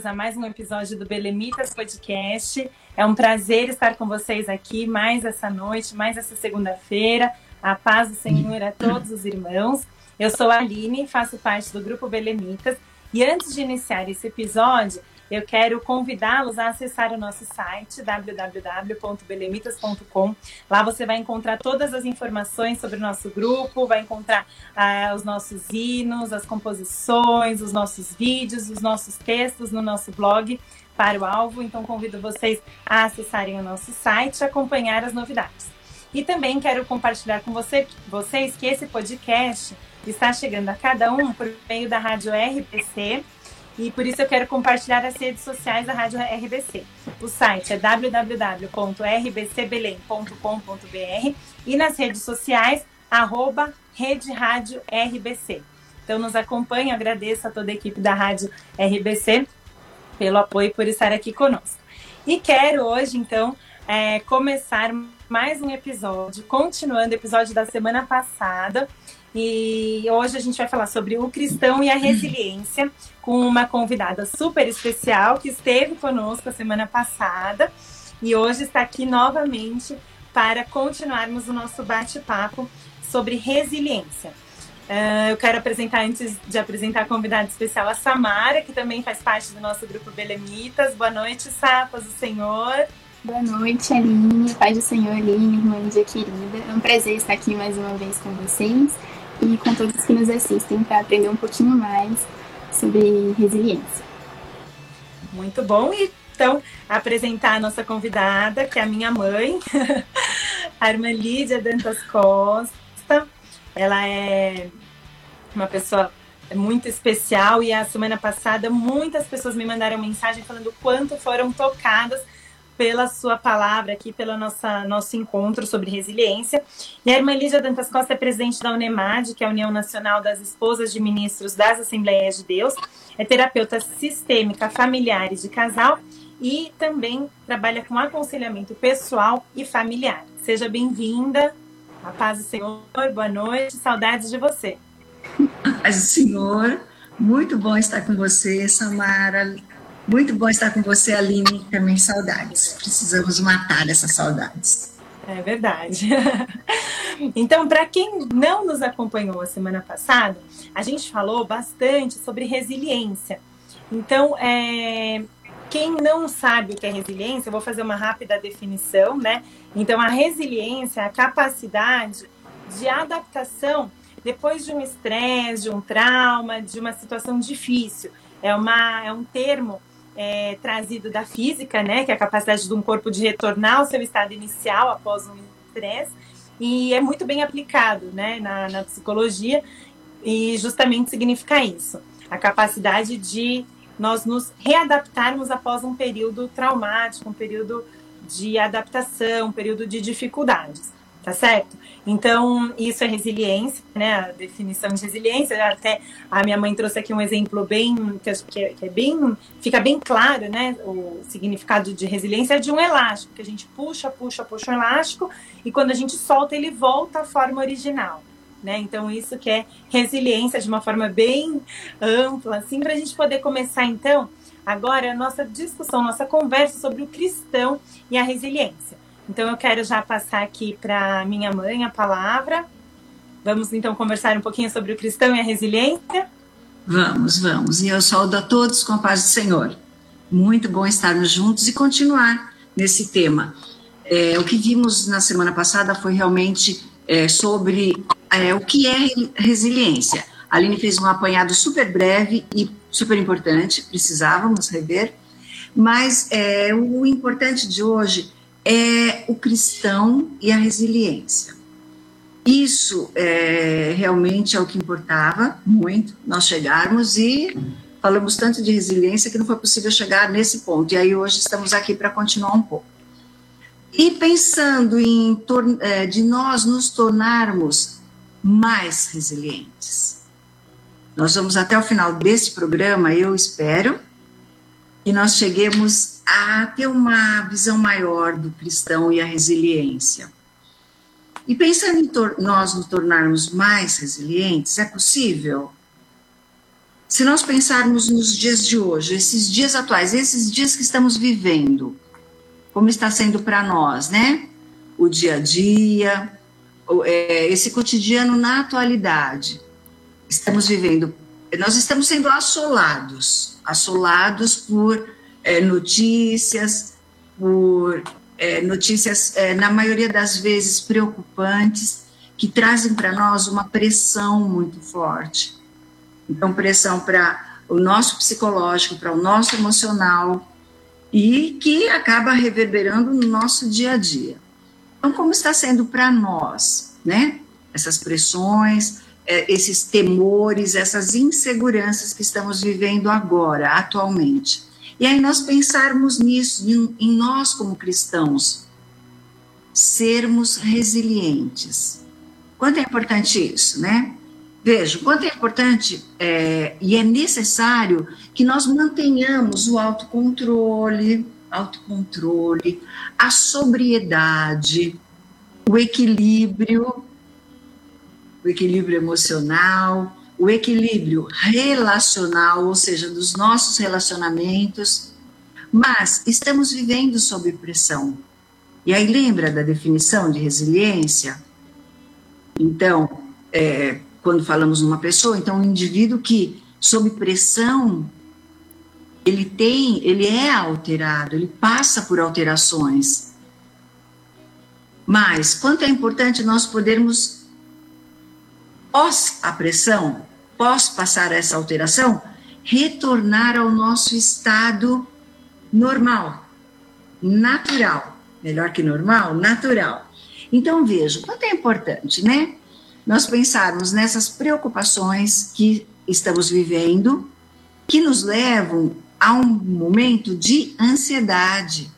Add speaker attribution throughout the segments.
Speaker 1: Bem-vindos a mais um episódio do Belemitas Podcast. É um prazer estar com vocês aqui mais essa noite, mais essa segunda-feira. A paz do Senhor a todos os irmãos. Eu sou a Aline, faço parte do grupo Belemitas. E antes de iniciar esse episódio, eu quero convidá-los a acessar o nosso site www.belemitas.com. Lá você vai encontrar todas as informações sobre o nosso grupo, vai encontrar ah, os nossos hinos, as composições, os nossos vídeos, os nossos textos no nosso blog para o alvo. Então convido vocês a acessarem o nosso site e acompanhar as novidades. E também quero compartilhar com você, vocês que esse podcast está chegando a cada um por meio da Rádio RPC e por isso eu quero compartilhar as redes sociais da Rádio RBC. O site é www.rbcbelém.com.br e nas redes sociais, arroba Rede Rádio RBC. Então nos acompanhe, agradeço a toda a equipe da Rádio RBC pelo apoio e por estar aqui conosco. E quero hoje, então, é, começar mais um episódio, continuando o episódio da semana passada, e hoje a gente vai falar sobre o cristão e a resiliência com uma convidada super especial que esteve conosco a semana passada e hoje está aqui novamente para continuarmos o nosso bate-papo sobre resiliência. Uh, eu quero apresentar, antes de apresentar a convidada especial, a Samara, que também faz parte do nosso grupo Belemitas. Boa noite, Sapas do Senhor.
Speaker 2: Boa noite, Aline, Pai do Senhor, Aline, irmã Lídia querida. É um prazer estar aqui mais uma vez com vocês e com todos que nos assistem para aprender um pouquinho mais sobre resiliência.
Speaker 1: Muito bom. E então, apresentar a nossa convidada, que é a minha mãe, a irmã Lídia Dantas Costa. Ela é uma pessoa muito especial e a semana passada muitas pessoas me mandaram mensagem falando o quanto foram tocadas pela sua palavra aqui, pelo nossa, nosso encontro sobre resiliência. E a irmã Lígia Dantas Costa é presidente da UNEMAD, que é a União Nacional das Esposas de Ministros das Assembleias de Deus, é terapeuta sistêmica familiar e de casal e também trabalha com aconselhamento pessoal e familiar. Seja bem-vinda. A paz do Senhor, boa noite, saudades de você.
Speaker 3: Paz do Senhor, muito bom estar com você, Samara. Muito bom estar com você, Aline. Também saudades. Precisamos matar essas saudades.
Speaker 1: É verdade. então, para quem não nos acompanhou a semana passada, a gente falou bastante sobre resiliência. Então, é, quem não sabe o que é resiliência, eu vou fazer uma rápida definição, né? Então, a resiliência é a capacidade de adaptação depois de um estresse, de um trauma, de uma situação difícil. É, uma, é um termo é, trazido da física, né, que é a capacidade de um corpo de retornar ao seu estado inicial após um estresse, e é muito bem aplicado né, na, na psicologia, e justamente significa isso, a capacidade de nós nos readaptarmos após um período traumático, um período de adaptação, um período de dificuldades, tá certo? Então, isso é resiliência, né? A definição de resiliência. Até a minha mãe trouxe aqui um exemplo bem que, é, que é bem fica bem claro, né? O significado de resiliência é de um elástico que a gente puxa, puxa, puxa o elástico e quando a gente solta ele volta à forma original. Né? Então, isso que é resiliência de uma forma bem ampla, assim, para a gente poder começar, então, agora a nossa discussão, nossa conversa sobre o cristão e a resiliência. Então eu quero já passar aqui para minha mãe a palavra. Vamos então conversar um pouquinho sobre o cristão e a resiliência?
Speaker 3: Vamos, vamos. E eu saúdo a todos com a paz do Senhor. Muito bom estarmos juntos e continuar nesse tema. É, o que vimos na semana passada foi realmente é, sobre é, o que é resiliência. A Aline fez um apanhado super breve e super importante, precisávamos rever, mas é, o importante de hoje é o cristão e a resiliência. Isso é, realmente é o que importava muito, nós chegarmos e falamos tanto de resiliência que não foi possível chegar nesse ponto. E aí hoje estamos aqui para continuar um pouco. E pensando em é, de nós nos tornarmos mais resilientes. Nós vamos até o final desse programa, eu espero, que nós cheguemos a ter uma visão maior do cristão e a resiliência. E pensando em nós nos tornarmos mais resilientes, é possível? Se nós pensarmos nos dias de hoje, esses dias atuais, esses dias que estamos vivendo, como está sendo para nós, né? O dia a dia, é, esse cotidiano na atualidade. Estamos vivendo, nós estamos sendo assolados, assolados por é, notícias, por é, notícias, é, na maioria das vezes, preocupantes, que trazem para nós uma pressão muito forte. Então, pressão para o nosso psicológico, para o nosso emocional, e que acaba reverberando no nosso dia a dia. Então, como está sendo para nós, né? Essas pressões, esses temores, essas inseguranças que estamos vivendo agora, atualmente. E aí nós pensarmos nisso, em, em nós como cristãos, sermos resilientes. Quanto é importante isso, né? Veja, quanto é importante é, e é necessário que nós mantenhamos o autocontrole, autocontrole, a sobriedade, o equilíbrio, o equilíbrio emocional, o equilíbrio relacional, ou seja, dos nossos relacionamentos, mas estamos vivendo sob pressão. E aí lembra da definição de resiliência? Então, é, quando falamos numa pessoa, então um indivíduo que sob pressão ele tem, ele é alterado, ele passa por alterações. Mas quanto é importante nós podermos pós a pressão pós passar essa alteração, retornar ao nosso estado normal, natural. Melhor que normal, natural. Então, veja, quanto é importante, né? Nós pensarmos nessas preocupações que estamos vivendo, que nos levam a um momento de ansiedade.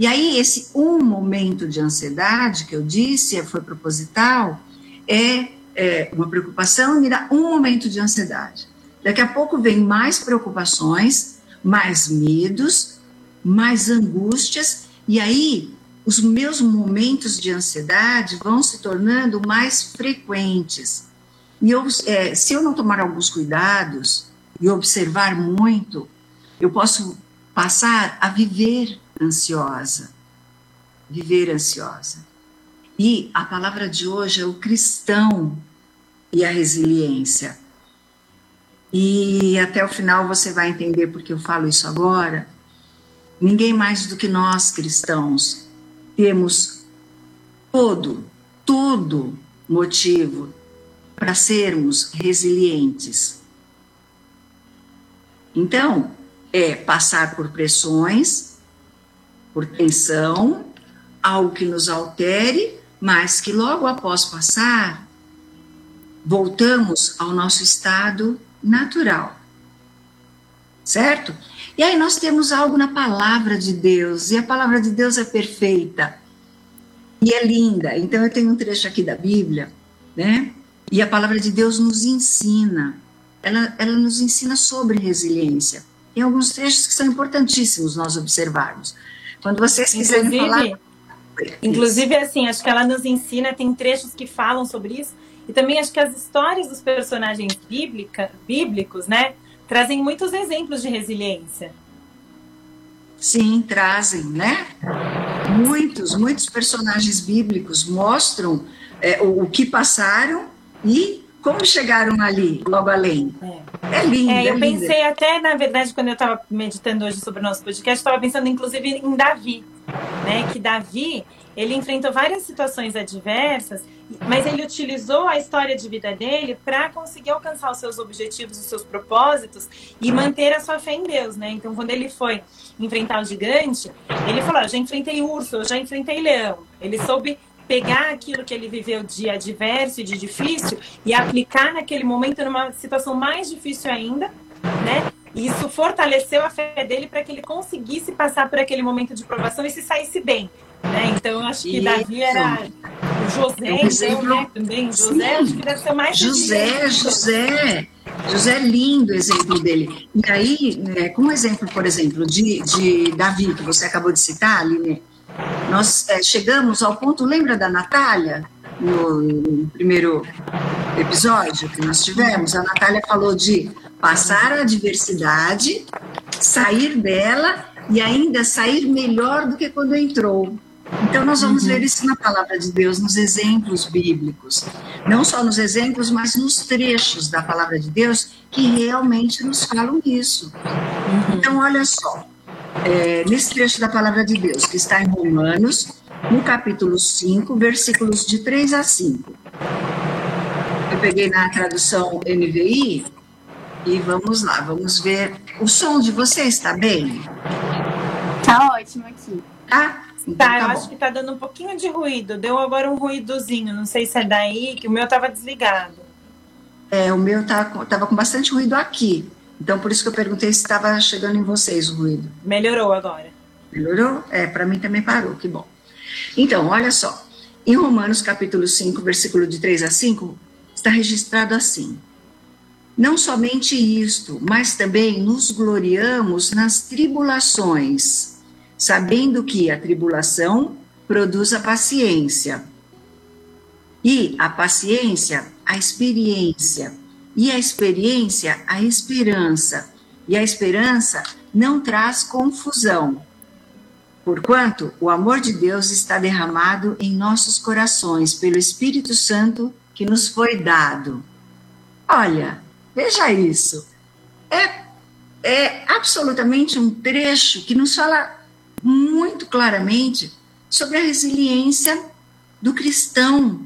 Speaker 3: E aí, esse um momento de ansiedade que eu disse, foi proposital, é é, uma preocupação me dá um momento de ansiedade. Daqui a pouco vem mais preocupações, mais medos, mais angústias, e aí os meus momentos de ansiedade vão se tornando mais frequentes. E eu, é, se eu não tomar alguns cuidados e observar muito, eu posso passar a viver ansiosa. Viver ansiosa. E a palavra de hoje é o cristão e a resiliência. E até o final você vai entender porque eu falo isso agora. Ninguém mais do que nós cristãos temos todo, todo motivo para sermos resilientes. Então, é passar por pressões, por tensão, algo que nos altere, mas que logo após passar, voltamos ao nosso estado natural. Certo? E aí nós temos algo na palavra de Deus, e a palavra de Deus é perfeita e é linda. Então eu tenho um trecho aqui da Bíblia, né? E a palavra de Deus nos ensina, ela, ela nos ensina sobre resiliência. Tem alguns trechos que são importantíssimos nós observarmos. Quando vocês quiserem inclusive, falar.
Speaker 1: Inclusive, assim, acho que ela nos ensina, tem trechos que falam sobre isso, e também acho que as histórias dos personagens bíblica, bíblicos, né, trazem muitos exemplos de resiliência.
Speaker 3: Sim, trazem, né? Muitos, muitos personagens bíblicos mostram é, o, o, que passaram e como chegaram ali, logo além. É, é lindo.
Speaker 1: É, eu
Speaker 3: é
Speaker 1: pensei até, na verdade, quando eu estava meditando hoje sobre o nosso podcast, estava pensando inclusive em Davi, né? Que Davi, ele enfrentou várias situações adversas, mas ele utilizou a história de vida dele para conseguir alcançar os seus objetivos, os seus propósitos e manter a sua fé em Deus, né? Então, quando ele foi enfrentar o gigante, ele falou: eu já enfrentei urso, eu já enfrentei leão. Ele soube pegar aquilo que ele viveu de adverso e de difícil e aplicar naquele momento numa situação mais difícil ainda, né? isso fortaleceu a fé dele para que ele conseguisse passar por aquele momento de provação e se saísse bem. Né? Então, acho que
Speaker 3: Isso.
Speaker 1: Davi era o José, então,
Speaker 3: exemplo-
Speaker 1: né? Também, José,
Speaker 3: Sim.
Speaker 1: acho que deve ser mais
Speaker 3: José,
Speaker 1: resiliente.
Speaker 3: José, José é lindo o exemplo dele. E aí, né, como exemplo, por exemplo, de, de Davi, que você acabou de citar, Aline, nós é, chegamos ao ponto, lembra da Natália, no, no primeiro episódio que nós tivemos? A Natália falou de passar a adversidade, sair dela e ainda sair melhor do que quando entrou. Então, nós vamos ver isso na palavra de Deus, nos exemplos bíblicos. Não só nos exemplos, mas nos trechos da palavra de Deus que realmente nos falam isso. Então, olha só, é, nesse trecho da palavra de Deus, que está em Romanos, no capítulo 5, versículos de 3 a 5. Eu peguei na tradução NVI e vamos lá, vamos ver. O som de você está bem?
Speaker 2: Tá ótimo aqui.
Speaker 3: Tá? Então,
Speaker 1: Tá, eu
Speaker 3: bom.
Speaker 1: acho que tá dando um pouquinho de ruído. Deu agora um ruídozinho. Não sei se é daí, que o meu tava desligado.
Speaker 3: É, o meu tá, tava com bastante ruído aqui. Então, por isso que eu perguntei se estava chegando em vocês o ruído.
Speaker 1: Melhorou agora.
Speaker 3: Melhorou? É, para mim também parou, que bom. Então, olha só. Em Romanos capítulo 5, versículo de 3 a 5, está registrado assim: Não somente isto, mas também nos gloriamos nas tribulações, sabendo que a tribulação produz a paciência. E a paciência, a experiência. E a experiência, a esperança. E a esperança não traz confusão. Porquanto o amor de Deus está derramado em nossos corações pelo Espírito Santo que nos foi dado. Olha, veja isso. É, é absolutamente um trecho que nos fala muito claramente sobre a resiliência do cristão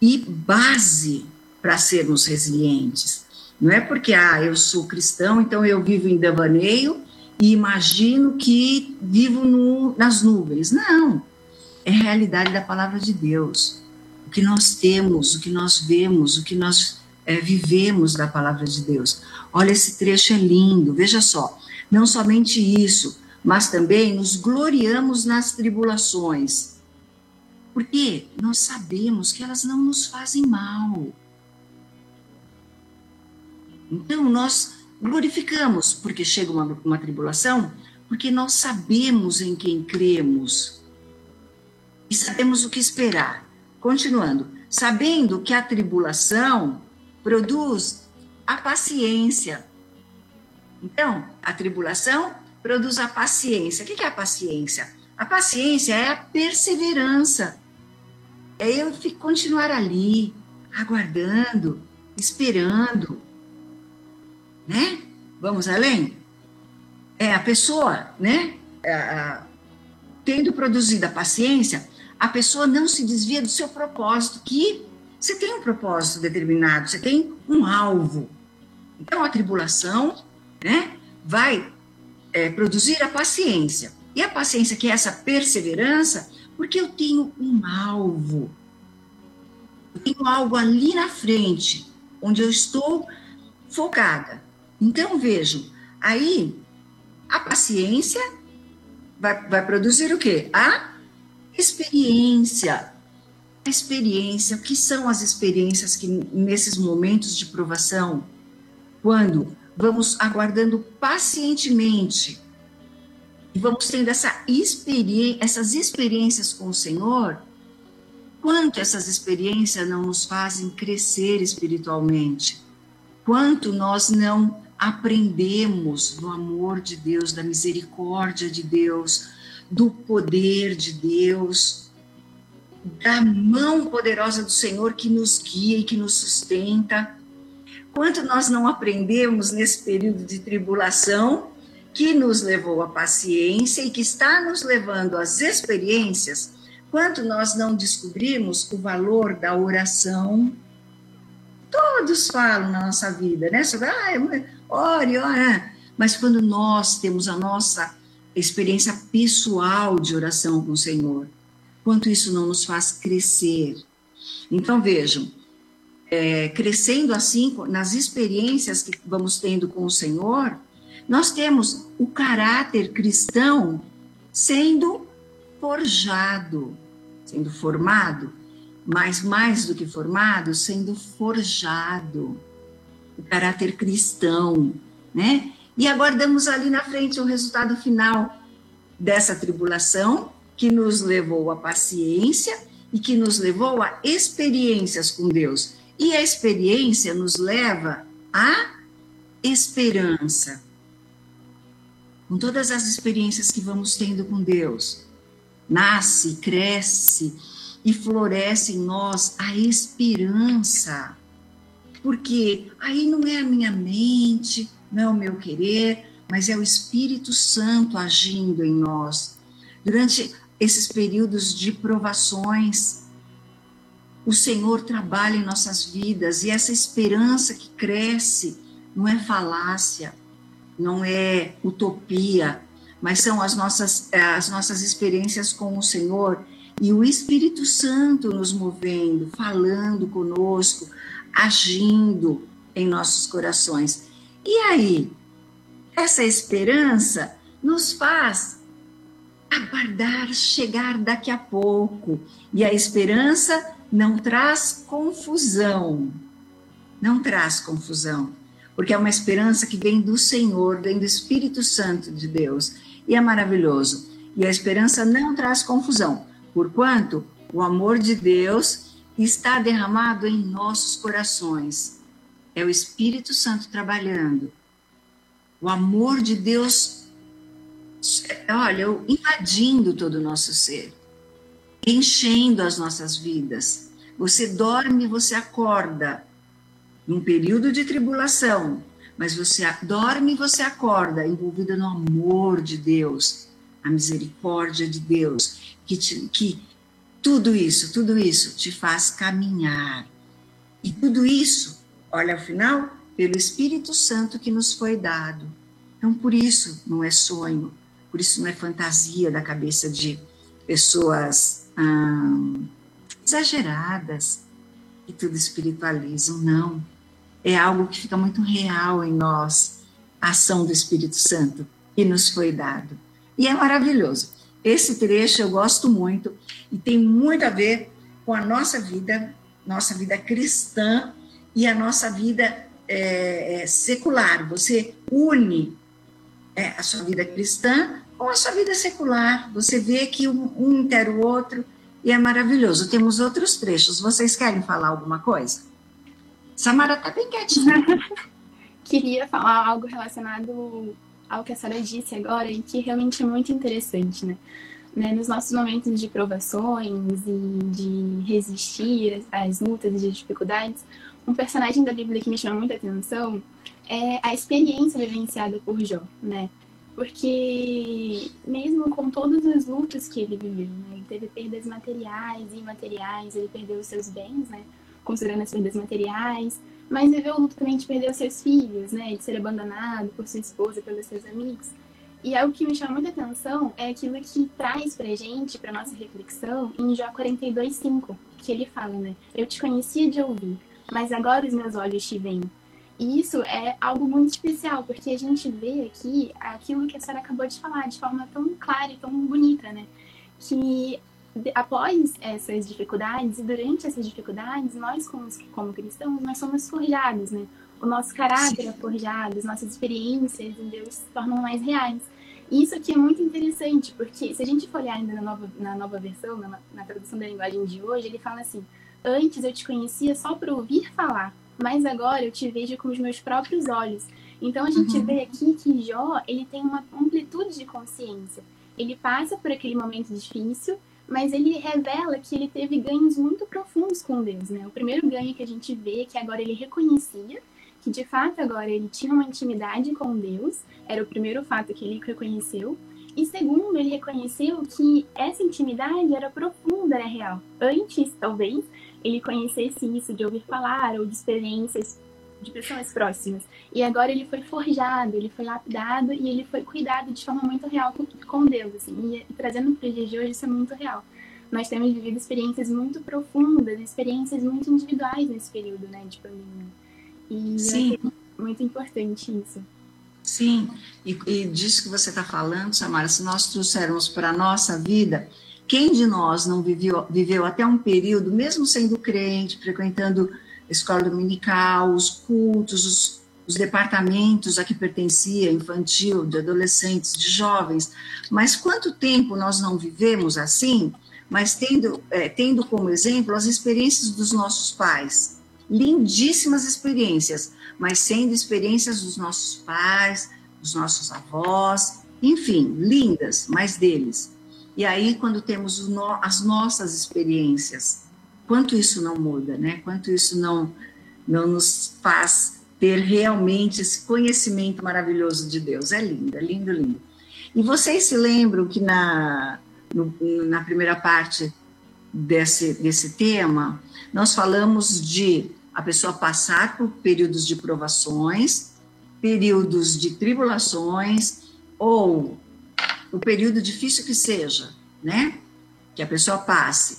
Speaker 3: e base para sermos resilientes. Não é porque ah, eu sou cristão, então eu vivo em devaneio e imagino que vivo no, nas nuvens. Não. É a realidade da palavra de Deus. O que nós temos, o que nós vemos, o que nós é, vivemos da palavra de Deus. Olha, esse trecho é lindo, veja só. Não somente isso, mas também nos gloriamos nas tribulações. Porque nós sabemos que elas não nos fazem mal. Então, nós glorificamos porque chega uma, uma tribulação, porque nós sabemos em quem cremos e sabemos o que esperar. Continuando, sabendo que a tribulação produz a paciência. Então, a tribulação produz a paciência. O que é a paciência? A paciência é a perseverança. É eu continuar ali, aguardando, esperando né? Vamos além? É a pessoa, né? A, tendo produzido a paciência, a pessoa não se desvia do seu propósito, que você tem um propósito determinado, você tem um alvo. Então, a tribulação, né? Vai é, produzir a paciência. E a paciência, que é essa perseverança, porque eu tenho um alvo. Eu tenho algo ali na frente, onde eu estou focada. Então, vejam, aí a paciência vai, vai produzir o quê? A experiência. A experiência, o que são as experiências que nesses momentos de provação, quando vamos aguardando pacientemente. E vamos tendo essa essas experiências com o Senhor, quanto essas experiências não nos fazem crescer espiritualmente, quanto nós não aprendemos do amor de Deus, da misericórdia de Deus, do poder de Deus, da mão poderosa do Senhor que nos guia e que nos sustenta. Quanto nós não aprendemos nesse período de tribulação que nos levou à paciência e que está nos levando às experiências, quanto nós não descobrimos o valor da oração. Todos falam na nossa vida, né? Sobre, ah, ore, ora. Mas quando nós temos a nossa experiência pessoal de oração com o Senhor, quanto isso não nos faz crescer. Então, vejam, é, crescendo assim, nas experiências que vamos tendo com o Senhor, Nós temos o caráter cristão sendo forjado, sendo formado, mas mais do que formado, sendo forjado. O caráter cristão, né? E aguardamos ali na frente o resultado final dessa tribulação que nos levou à paciência e que nos levou a experiências com Deus. E a experiência nos leva à esperança. Com todas as experiências que vamos tendo com Deus, nasce, cresce e floresce em nós a esperança. Porque aí não é a minha mente, não é o meu querer, mas é o Espírito Santo agindo em nós. Durante esses períodos de provações, o Senhor trabalha em nossas vidas e essa esperança que cresce não é falácia, não é utopia, mas são as nossas, as nossas experiências com o Senhor e o Espírito Santo nos movendo, falando conosco, agindo em nossos corações. E aí, essa esperança nos faz aguardar chegar daqui a pouco. E a esperança não traz confusão. Não traz confusão. Porque é uma esperança que vem do Senhor, vem do Espírito Santo de Deus. E é maravilhoso. E a esperança não traz confusão, porquanto o amor de Deus está derramado em nossos corações. É o Espírito Santo trabalhando. O amor de Deus olha, invadindo todo o nosso ser, enchendo as nossas vidas. Você dorme, você acorda num período de tribulação, mas você dorme e você acorda envolvida no amor de Deus, a misericórdia de Deus, que, te, que tudo isso, tudo isso te faz caminhar. E tudo isso, olha ao final, pelo Espírito Santo que nos foi dado. Então, por isso, não é sonho, por isso não é fantasia da cabeça de pessoas hum, exageradas que tudo espiritualizam, não. É algo que fica muito real em nós, a ação do Espírito Santo que nos foi dado. E é maravilhoso. Esse trecho eu gosto muito e tem muito a ver com a nossa vida, nossa vida cristã e a nossa vida é, secular. Você une é, a sua vida cristã com a sua vida secular. Você vê que um, um inter o outro e é maravilhoso. Temos outros trechos. Vocês querem falar alguma coisa? Samara está bem quietinha.
Speaker 2: Queria falar algo relacionado ao que a Sara disse agora e que realmente é muito interessante, né? né? Nos nossos momentos de provações e de resistir às lutas e dificuldades, um personagem da Bíblia que me chama muita atenção é a experiência vivenciada por Jó, né? Porque mesmo com todas as lutas que ele viveu, né? Ele teve perdas materiais e imateriais, ele perdeu os seus bens, né? Considerando as perdas materiais, mas viveu o luto também de perder os seus filhos, né? De ser abandonado por sua esposa, pelos seus amigos. E algo que me chama muita atenção é aquilo que traz pra gente, pra nossa reflexão, em Jó 42,5, que ele fala, né? Eu te conhecia de ouvir, mas agora os meus olhos te veem. E isso é algo muito especial, porque a gente vê aqui aquilo que a senhora acabou de falar de forma tão clara e tão bonita, né? Que após essas dificuldades e durante essas dificuldades, nós como, como cristãos, nós somos forjados, né? O nosso caráter é forjado, as nossas experiências em Deus se tornam mais reais. E isso aqui é muito interessante, porque se a gente for olhar ainda na nova, na nova versão, na, na tradução da linguagem de hoje, ele fala assim, antes eu te conhecia só por ouvir falar, mas agora eu te vejo com os meus próprios olhos. Então a gente uhum. vê aqui que Jó, ele tem uma amplitude de consciência. Ele passa por aquele momento difícil, mas ele revela que ele teve ganhos muito profundos com Deus, né? O primeiro ganho que a gente vê é que agora ele reconhecia que de fato agora ele tinha uma intimidade com Deus, era o primeiro fato que ele reconheceu. E segundo, ele reconheceu que essa intimidade era profunda, era real. Antes, talvez, ele conhecesse isso de ouvir falar ou de experiências de pessoas próximas. E agora ele foi forjado, ele foi lapidado e ele foi cuidado de forma muito real com, Deus, assim. E, e trazendo para o dia de hoje, isso é muito real. Nós temos vivido experiências muito profundas, experiências muito individuais nesse período, né, de pandemia. E Sim. é muito importante isso.
Speaker 3: Sim, e, e disso que você está falando, Samara, se nós trouxermos para a nossa vida, quem de nós não viveu, viveu até um período, mesmo sendo crente, frequentando a escola dominical, os cultos, os, os departamentos a que pertencia, infantil, de adolescentes, de jovens, mas quanto tempo nós não vivemos assim, mas tendo, é, tendo como exemplo as experiências dos nossos pais, lindíssimas experiências, mas sendo experiências dos nossos pais, dos nossos avós, enfim, lindas, mas deles. E aí, quando temos no, as nossas experiências, quanto isso não muda, né? Quanto isso não, não nos faz ter realmente esse conhecimento maravilhoso de Deus. É lindo, é lindo, lindo. E vocês se lembram que na, no, na primeira parte desse, desse tema, nós falamos de a pessoa passar por períodos de provações, períodos de tribulações, ou o período difícil que seja, né? Que a pessoa passe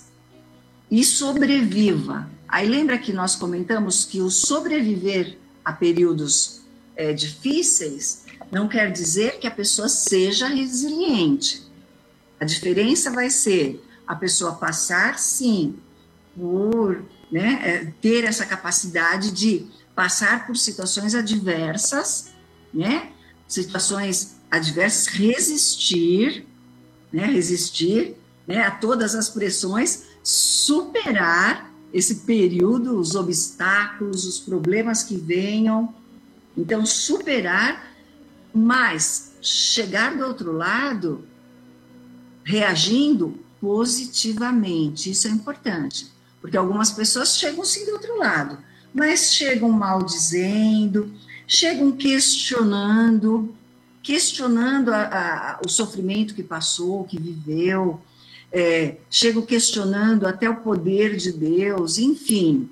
Speaker 3: e sobreviva. Aí lembra que nós comentamos que o sobreviver a períodos é, difíceis não quer dizer que a pessoa seja resiliente. A diferença vai ser a pessoa passar, sim, por né, é, ter essa capacidade de passar por situações adversas, né, situações adversas, resistir, né, resistir né, a todas as pressões, superar esse período, os obstáculos, os problemas que venham. Então, superar, mas chegar do outro lado reagindo positivamente. Isso é importante, porque algumas pessoas chegam sim do outro lado, mas chegam maldizendo, chegam questionando, questionando a, a, o sofrimento que passou, que viveu, é, chegam questionando até o poder de Deus, enfim,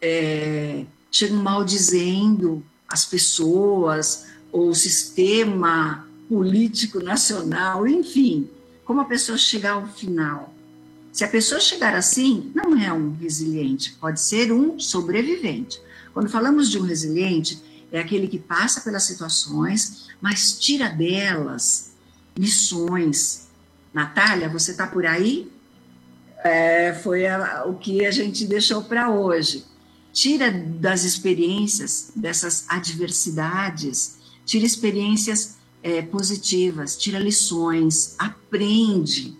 Speaker 3: é, chegam maldizendo as pessoas, ou o sistema político nacional, enfim, como a pessoa chegar ao final. Se a pessoa chegar assim, não é um resiliente, pode ser um sobrevivente. Quando falamos de um resiliente, é aquele que passa pelas situações, mas tira delas lições. Natália, você está por aí? É, foi a, o que a gente deixou para hoje. Tira das experiências, dessas adversidades, tira experiências é, positivas, tira lições, aprende.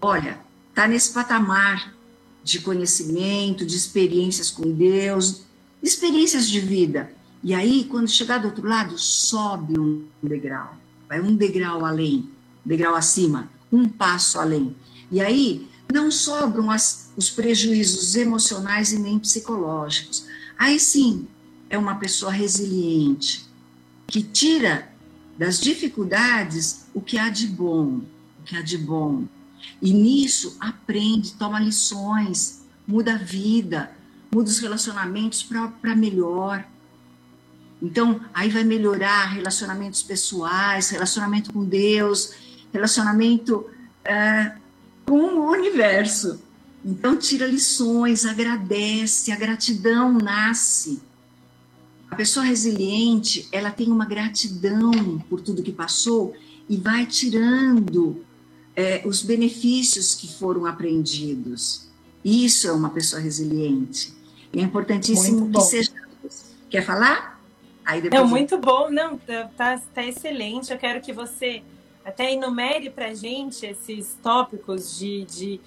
Speaker 3: Olha, está nesse patamar de conhecimento, de experiências com Deus, experiências de vida. E aí, quando chegar do outro lado, sobe um degrau, vai um degrau além, degrau acima, um passo além. E aí, não sobram as, os prejuízos emocionais e nem psicológicos. Aí sim, é uma pessoa resiliente, que tira das dificuldades o que há de bom, o que há de bom. E nisso aprende, toma lições, muda a vida, muda os relacionamentos para melhor. Então, aí vai melhorar relacionamentos pessoais, relacionamento com Deus, relacionamento é, com o universo. Então, tira lições, agradece, a gratidão nasce a pessoa resiliente, ela tem uma gratidão por tudo que passou e vai tirando é, os benefícios que foram aprendidos. Isso é uma pessoa resiliente. E é importantíssimo que seja. Quer falar?
Speaker 1: Aí depois... Não, muito bom. Não, tá, tá, tá excelente. Eu quero que você até enumere para gente esses tópicos de, de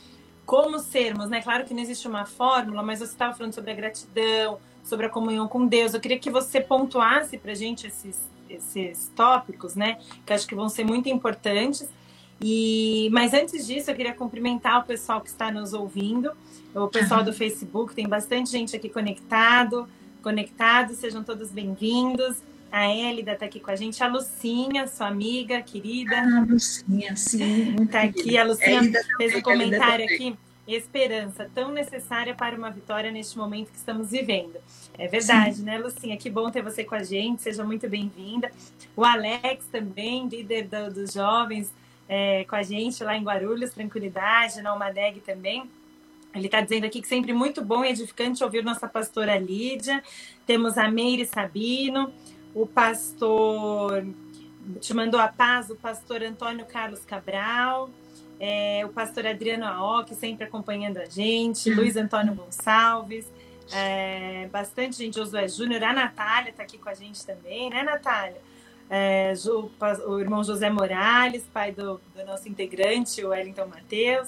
Speaker 1: como sermos, né? Claro que não existe uma fórmula, mas você estava falando sobre a gratidão, sobre a comunhão com Deus. Eu queria que você pontuasse para a gente esses, esses tópicos, né? Que acho que vão ser muito importantes. E, mas antes disso, eu queria cumprimentar o pessoal que está nos ouvindo, o pessoal do Facebook, tem bastante gente aqui conectado, conectado, sejam todos bem-vindos. A Elida está aqui com a gente, a Lucinha, sua amiga querida.
Speaker 3: Ah, Lucinha, sim.
Speaker 1: Está aqui, a Lucinha fez um comentário aqui esperança tão necessária para uma vitória neste momento que estamos vivendo. É verdade, Sim. né, Lucinha? Que bom ter você com a gente, seja muito bem-vinda. O Alex também, líder do, dos jovens, é, com a gente lá em Guarulhos, tranquilidade, na Almadeg também. Ele está dizendo aqui que sempre muito bom e edificante ouvir nossa pastora Lídia. Temos a Meire Sabino, o pastor, te mandou a paz, o pastor Antônio Carlos Cabral, é, o pastor Adriano Aoki, sempre acompanhando a gente, uhum. Luiz Antônio Gonçalves, é, bastante gente, Josué Júnior, a Natália está aqui com a gente também, né, Natália? É, o irmão José Morales, pai do, do nosso integrante, o Wellington Matheus,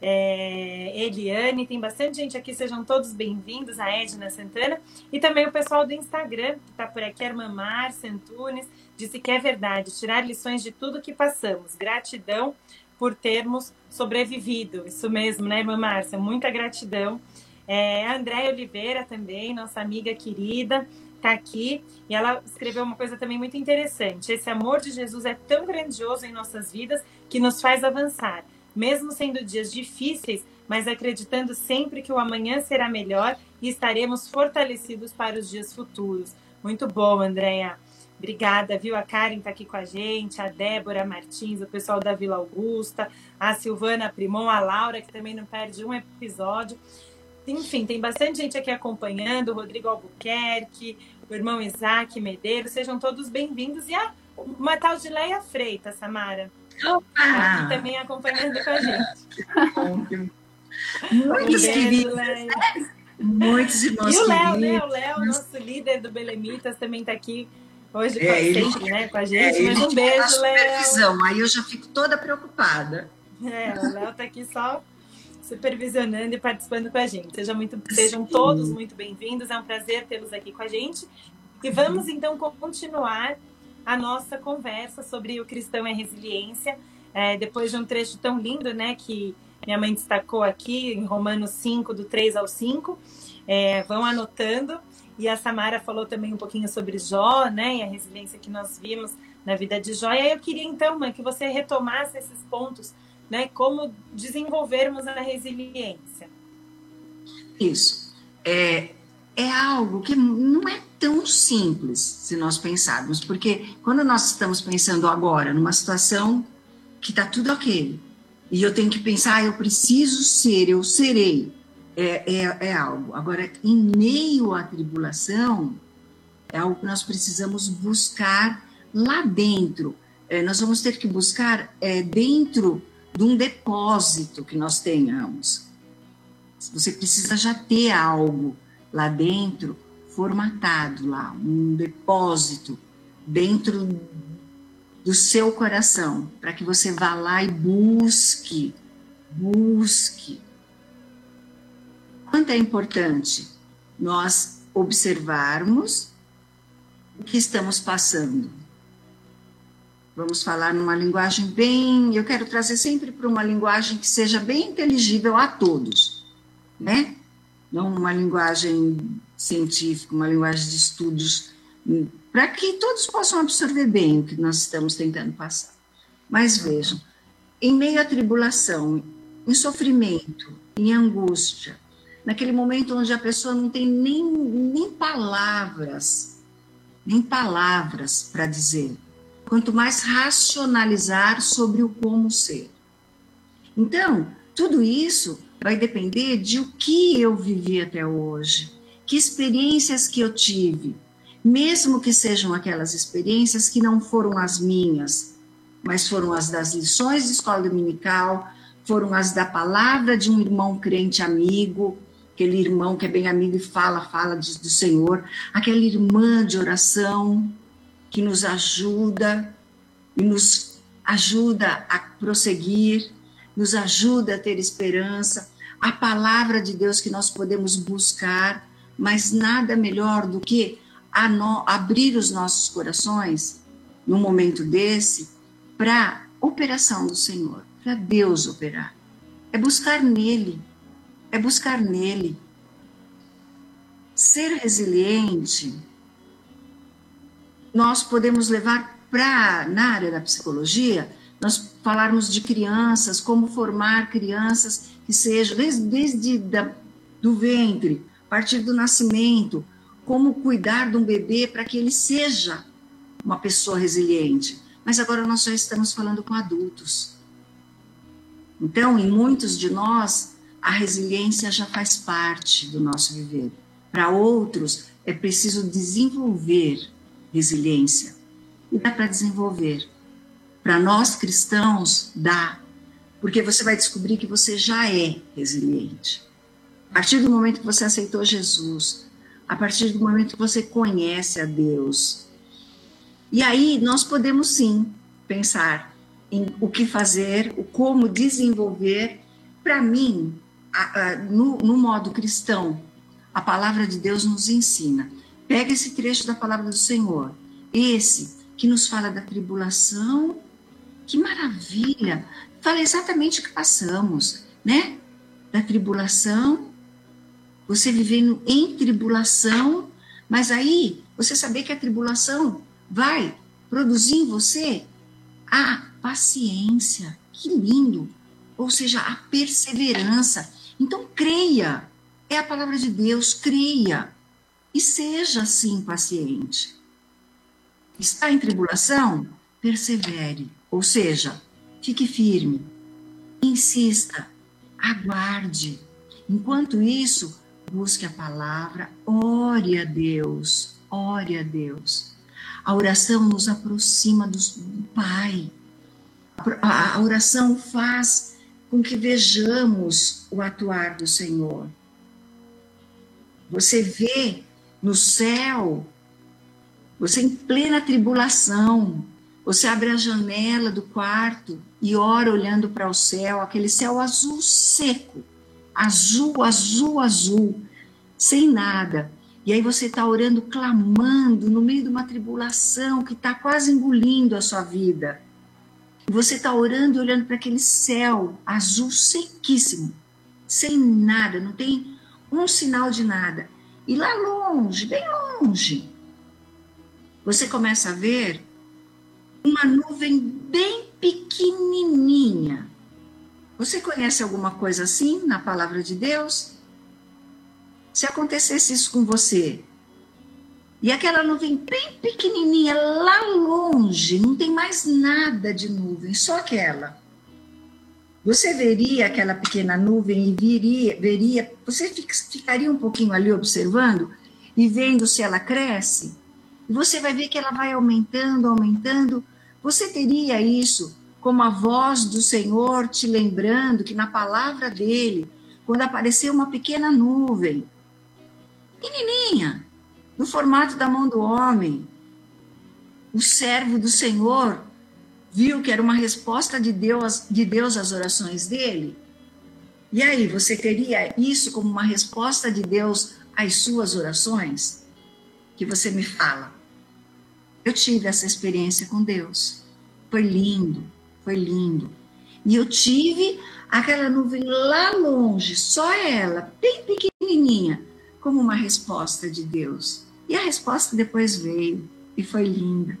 Speaker 1: é, Eliane, tem bastante gente aqui, sejam todos bem-vindos, a Edna Santana, e também o pessoal do Instagram, que está por aqui, a irmã disse que é verdade, tirar lições de tudo que passamos, gratidão por termos sobrevivido, isso mesmo, né, irmã Márcia, muita gratidão. É, a Andréia Oliveira também, nossa amiga querida, está aqui. E ela escreveu uma coisa também muito interessante. Esse amor de Jesus é tão grandioso em nossas vidas que nos faz avançar mesmo sendo dias difíceis, mas acreditando sempre que o amanhã será melhor e estaremos fortalecidos para os dias futuros. Muito bom, Andréia. Obrigada, viu? A Karen está aqui com a gente, a Débora Martins, o pessoal da Vila Augusta, a Silvana Primon, a Laura, que também não perde um episódio. Enfim, tem bastante gente aqui acompanhando, o Rodrigo Albuquerque, o irmão Isaac Medeiros, sejam todos bem-vindos. E a uma tal de Leia Freitas, Samara. Opa! Também acompanhando com a gente.
Speaker 3: Muitos queridos. Muitos irmãos
Speaker 1: E o Léo, né? O Léo, nosso líder do Belemitas, também está aqui hoje é, ele, sempre, né, com a gente. É, Mas um beijo, Léo.
Speaker 3: Aí eu já fico toda preocupada.
Speaker 1: É, o Léo está aqui só supervisionando e participando com a gente. Seja muito, sejam todos muito bem-vindos. É um prazer tê-los aqui com a gente. E vamos então continuar a nossa conversa sobre o cristão e a resiliência. É, depois de um trecho tão lindo, né, que minha mãe destacou aqui, em Romanos 5, do 3 ao 5. É, vão anotando. E a Samara falou também um pouquinho sobre Jó, né, e a resiliência que nós vimos na vida de Jó. E aí eu queria, então, mãe, que você retomasse esses pontos, né, como desenvolvermos a resiliência.
Speaker 3: Isso. É, é algo que não é tão simples se nós pensarmos, porque quando nós estamos pensando agora numa situação que está tudo ok, e eu tenho que pensar, ah, eu preciso ser, eu serei, é, é, é algo. Agora, em meio à tribulação, é algo que nós precisamos buscar lá dentro. É, nós vamos ter que buscar é, dentro de um depósito que nós tenhamos. Você precisa já ter algo lá dentro, formatado lá, um depósito dentro do seu coração, para que você vá lá e busque, busque. Quanto é importante nós observarmos o que estamos passando. Vamos falar numa linguagem bem. Eu quero trazer sempre para uma linguagem que seja bem inteligível a todos, né? Não uma linguagem científica, uma linguagem de estudos, para que todos possam absorver bem o que nós estamos tentando passar. Mas vejam, em meio à tribulação, em sofrimento, em angústia, naquele momento onde a pessoa não tem nem, nem palavras, nem palavras para dizer, quanto mais racionalizar sobre o como ser. Então, tudo isso vai depender de o que eu vivi até hoje, que experiências que eu tive, mesmo que sejam aquelas experiências que não foram as minhas, mas foram as das lições de escola dominical, foram as da palavra de um irmão crente amigo, aquele irmão que é bem amigo e fala, fala de, do Senhor, aquela irmã de oração que nos ajuda e nos ajuda a prosseguir, nos ajuda a ter esperança a palavra de Deus que nós podemos buscar, mas nada melhor do que abrir os nossos corações num momento desse para operação do Senhor, para Deus operar. É buscar nele, é buscar nele. Ser resiliente, nós podemos levar para, na área da psicologia, nós falarmos de crianças, como formar crianças que sejam, desde, desde da, do ventre, a partir do nascimento, como cuidar de um bebê para que ele seja uma pessoa resiliente. Mas agora nós já estamos falando com adultos. Então, em muitos de nós, a resiliência já faz parte do nosso viver. Para outros, é preciso desenvolver resiliência. E dá para desenvolver. Para nós cristãos, dá. Porque você vai descobrir que você já é resiliente. A partir do momento que você aceitou Jesus, a partir do momento que você conhece a Deus. E aí nós podemos sim pensar em o que fazer, o como desenvolver. Para mim, a, a, no, no modo cristão, a palavra de Deus nos ensina. Pega esse trecho da palavra do Senhor, esse que nos fala da tribulação. Que maravilha! Fala exatamente o que passamos, né? Da tribulação, você vivendo em tribulação, mas aí você saber que a tribulação vai produzir em você a paciência. Que lindo! Ou seja, a perseverança. Então, creia. É a palavra de Deus, creia. E seja assim paciente. Está em tribulação? Persevere. Ou seja, fique firme. Insista. Aguarde. Enquanto isso, busque a palavra, ore a Deus, ore a Deus. A oração nos aproxima do Pai. A oração faz com que vejamos o atuar do Senhor. Você vê no céu, você em plena tribulação, você abre a janela do quarto e ora olhando para o céu, aquele céu azul seco, azul, azul, azul, sem nada. E aí você está orando, clamando no meio de uma tribulação que está quase engolindo a sua vida. Você está orando olhando para aquele céu azul sequíssimo, sem nada, não tem um sinal de nada. E lá longe, bem longe, você começa a ver uma nuvem bem pequenininha. Você conhece alguma coisa assim na palavra de Deus? Se acontecesse isso com você, e aquela nuvem bem pequenininha lá longe, não tem mais nada de nuvem, só aquela. Você veria aquela pequena nuvem e viria, veria, você ficaria um pouquinho ali observando e vendo se ela cresce. E você vai ver que ela vai aumentando, aumentando. Você teria isso como a voz do Senhor te lembrando que na palavra dele, quando apareceu uma pequena nuvem, pequenininha, no formato da mão do homem. O servo do Senhor viu que era uma resposta de Deus, de Deus às orações dele. E aí, você teria isso como uma resposta de Deus às suas orações? Que você me fala. Eu tive essa experiência com Deus. Foi lindo, foi lindo. E eu tive aquela nuvem lá longe, só ela, bem pequenininha, como uma resposta de Deus. E a resposta depois veio e foi linda.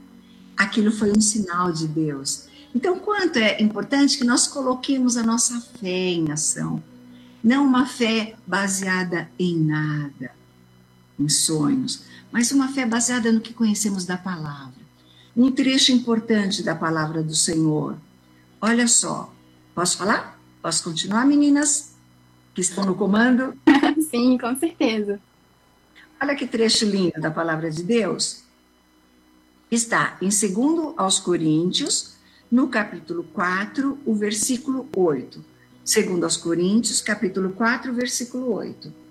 Speaker 3: Aquilo foi um sinal de Deus. Então, quanto é importante que nós coloquemos a nossa fé em ação, não uma fé baseada em nada, em sonhos, mas uma fé baseada no que conhecemos da palavra. Um trecho importante da palavra do Senhor. Olha só, posso falar? Posso continuar, meninas que estão no comando?
Speaker 2: Sim, com certeza.
Speaker 3: Olha que trecho lindo da palavra de Deus. Está em 2 aos Coríntios, no capítulo 4, o versículo 8. 2 aos Coríntios, capítulo 4, versículo 8.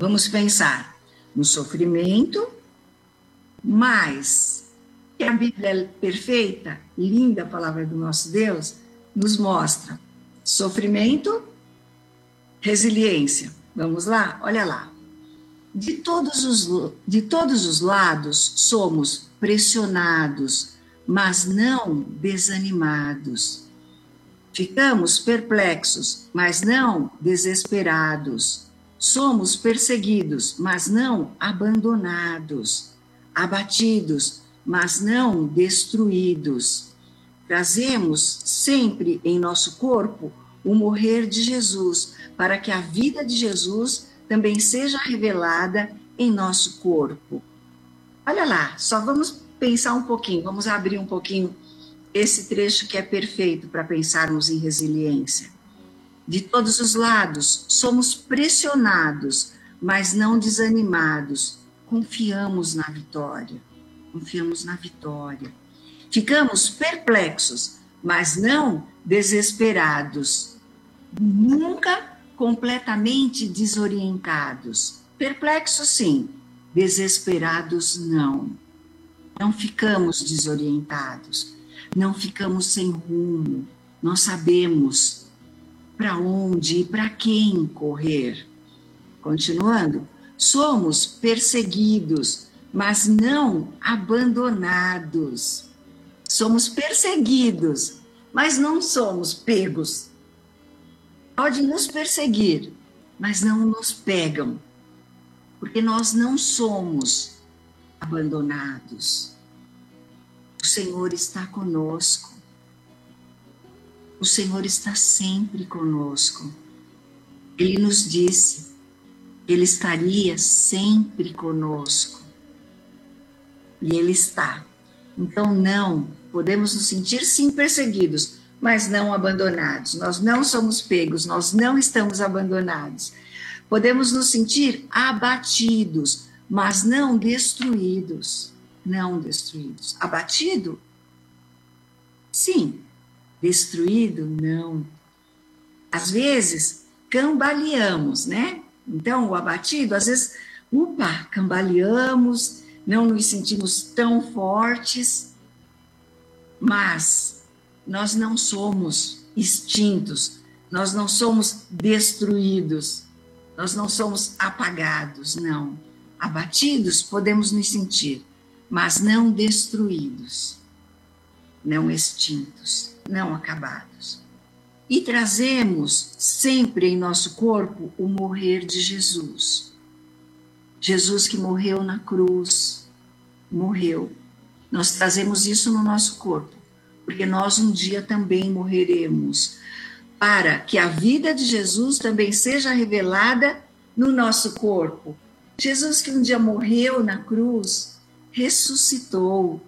Speaker 3: Vamos pensar no sofrimento, mas que a Bíblia é perfeita, linda palavra do nosso Deus, nos mostra Sofrimento, resiliência. Vamos lá? Olha lá. De todos os, de todos os lados somos pressionados, mas não desanimados. Ficamos perplexos, mas não desesperados. Somos perseguidos, mas não abandonados. Abatidos, mas não destruídos Trazemos sempre em nosso corpo o morrer de Jesus, para que a vida de Jesus também seja revelada em nosso corpo. Olha lá, só vamos pensar um pouquinho, vamos abrir um pouquinho esse trecho que é perfeito para pensarmos em resiliência. De todos os lados, somos pressionados, mas não desanimados. Confiamos na vitória. Confiamos na vitória. Ficamos perplexos, mas não desesperados. Nunca completamente desorientados. Perplexos, sim. Desesperados, não. Não ficamos desorientados. Não ficamos sem rumo. Nós sabemos para onde e para quem correr. Continuando, somos perseguidos, mas não abandonados. Somos perseguidos, mas não somos pegos. Pode nos perseguir, mas não nos pegam, porque nós não somos abandonados. O Senhor está conosco. O Senhor está sempre conosco. Ele nos disse Ele estaria sempre conosco. E Ele está. Então, não, podemos nos sentir sim perseguidos, mas não abandonados. Nós não somos pegos, nós não estamos abandonados. Podemos nos sentir abatidos, mas não destruídos. Não destruídos. Abatido? Sim, destruído, não. Às vezes, cambaleamos, né? Então, o abatido, às vezes, upa, cambaleamos, não nos sentimos tão fortes, mas nós não somos extintos, nós não somos destruídos, nós não somos apagados, não. Abatidos podemos nos sentir, mas não destruídos, não extintos não acabados. E trazemos sempre em nosso corpo o morrer de Jesus. Jesus que morreu na cruz, morreu. Nós trazemos isso no nosso corpo, porque nós um dia também morreremos, para que a vida de Jesus também seja revelada no nosso corpo. Jesus que um dia morreu na cruz, ressuscitou,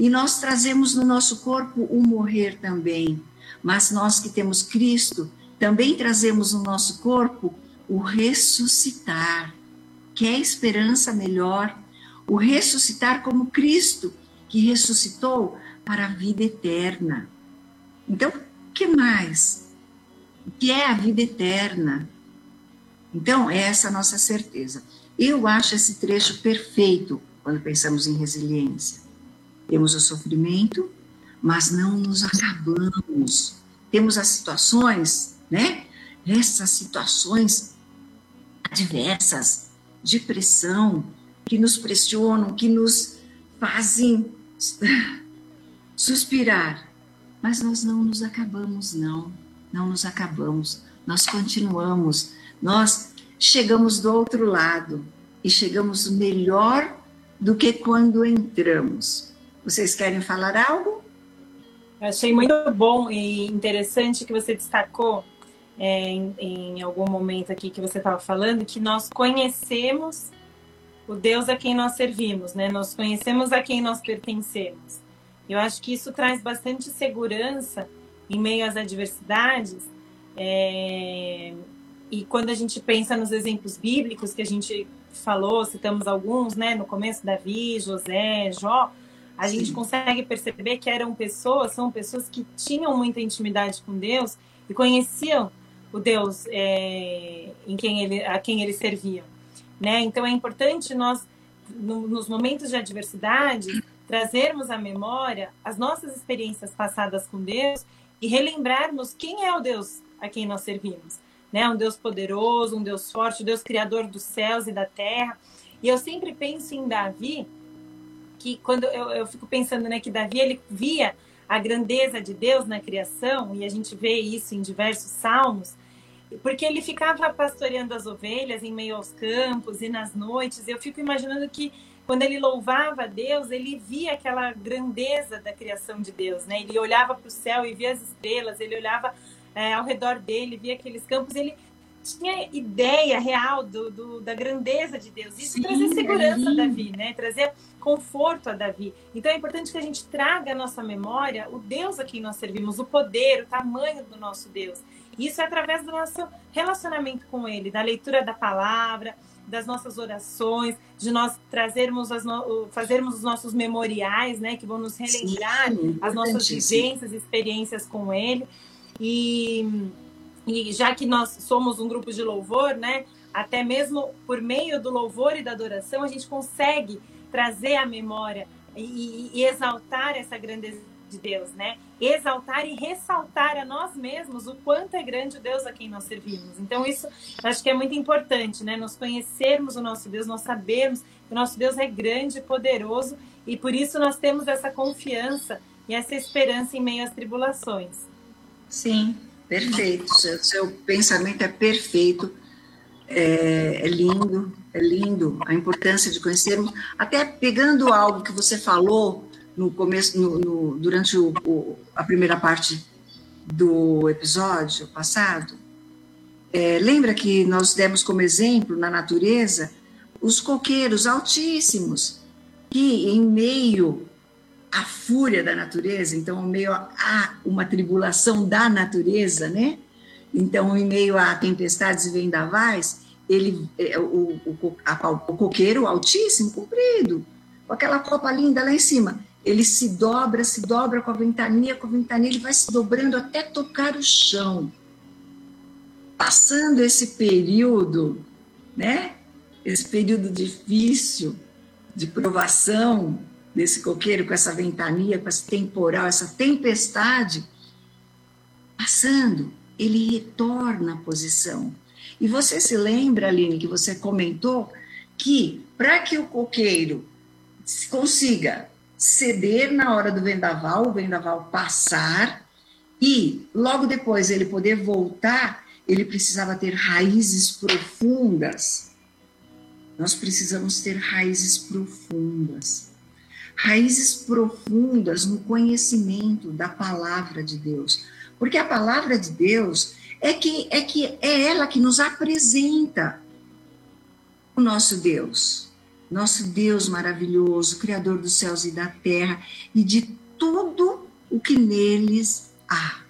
Speaker 3: e nós trazemos no nosso corpo o morrer também. Mas nós que temos Cristo, também trazemos no nosso corpo o ressuscitar, que é esperança melhor, o ressuscitar como Cristo, que ressuscitou para a vida eterna. Então, o que mais? O que é a vida eterna? Então, é essa a nossa certeza. Eu acho esse trecho perfeito quando pensamos em resiliência. Temos o sofrimento, mas não nos acabamos. Temos as situações, né? Essas situações adversas, de pressão, que nos pressionam, que nos fazem suspirar. Mas nós não nos acabamos, não. Não nos acabamos. Nós continuamos. Nós chegamos do outro lado e chegamos melhor do que quando entramos. Vocês querem falar algo?
Speaker 1: achei muito bom e interessante que você destacou é, em, em, algum momento aqui que você estava falando que nós conhecemos o Deus a quem nós servimos, né? Nós conhecemos a quem nós pertencemos. Eu acho que isso traz bastante segurança em meio às adversidades. É... E quando a gente pensa nos exemplos bíblicos que a gente falou, citamos alguns, né? No começo, Davi, José, Jó a Sim. gente consegue perceber que eram pessoas, são pessoas que tinham muita intimidade com Deus e conheciam o Deus é, em quem ele, a quem eles serviam. Né? Então é importante nós, no, nos momentos de adversidade, trazermos à memória as nossas experiências passadas com Deus e relembrarmos quem é o Deus a quem nós servimos. Né? Um Deus poderoso, um Deus forte, um Deus criador dos céus e da terra. E eu sempre penso em Davi que quando eu, eu fico pensando né, que Davi ele via a grandeza de Deus na criação, e a gente vê isso em diversos salmos, porque ele ficava pastoreando as ovelhas em meio aos campos e nas noites. Eu fico imaginando que quando ele louvava a Deus, ele via aquela grandeza da criação de Deus, né? Ele olhava para o céu e via as estrelas, ele olhava é, ao redor dele, via aqueles campos, ele tinha ideia real do, do, da grandeza de Deus. Isso Sim, trazia segurança Davi, né? Trazer conforto a Davi. Então é importante que a gente traga à nossa memória o Deus a quem nós servimos, o poder, o tamanho do nosso Deus. Isso é através do nosso relacionamento com Ele, da leitura da palavra, das nossas orações, de nós trazermos as no... fazermos os nossos memoriais, né, que vão nos relembrar Sim, as nossas vivências, experiências com Ele. E, e já que nós somos um grupo de louvor, né, até mesmo por meio do louvor e da adoração, a gente consegue trazer à memória e, e exaltar essa grandeza de Deus, né? Exaltar e ressaltar a nós mesmos o quanto é grande o Deus a quem nós servimos. Então, isso acho que é muito importante, né? Nós conhecermos o nosso Deus, nós sabermos que o nosso Deus é grande e poderoso e por isso nós temos essa confiança e essa esperança em meio às tribulações.
Speaker 3: Sim, perfeito. Seu, seu pensamento é perfeito. É, é, lindo, é lindo a importância de conhecermos. Até pegando algo que você falou no começo, no, no, durante o, o, a primeira parte do episódio passado, é, lembra que nós demos como exemplo na natureza os coqueiros altíssimos, que em meio à fúria da natureza, então em meio a uma tribulação da natureza, né? Então, em meio a tempestades e vendavais, ele, é, o, o, a, o coqueiro altíssimo, comprido, com aquela copa linda lá em cima, ele se dobra, se dobra com a ventania, com a ventania, ele vai se dobrando até tocar o chão. Passando esse período, né? Esse período difícil de provação desse coqueiro com essa ventania, com esse temporal, essa tempestade, passando, ele retorna à posição. E você se lembra, Aline, que você comentou que para que o coqueiro consiga ceder na hora do vendaval, o vendaval passar e logo depois ele poder voltar, ele precisava ter raízes profundas. Nós precisamos ter raízes profundas. Raízes profundas no conhecimento da palavra de Deus. Porque a palavra de Deus é que é que é ela que nos apresenta o nosso Deus nosso Deus maravilhoso, Criador dos céus e da terra e de tudo o que neles há.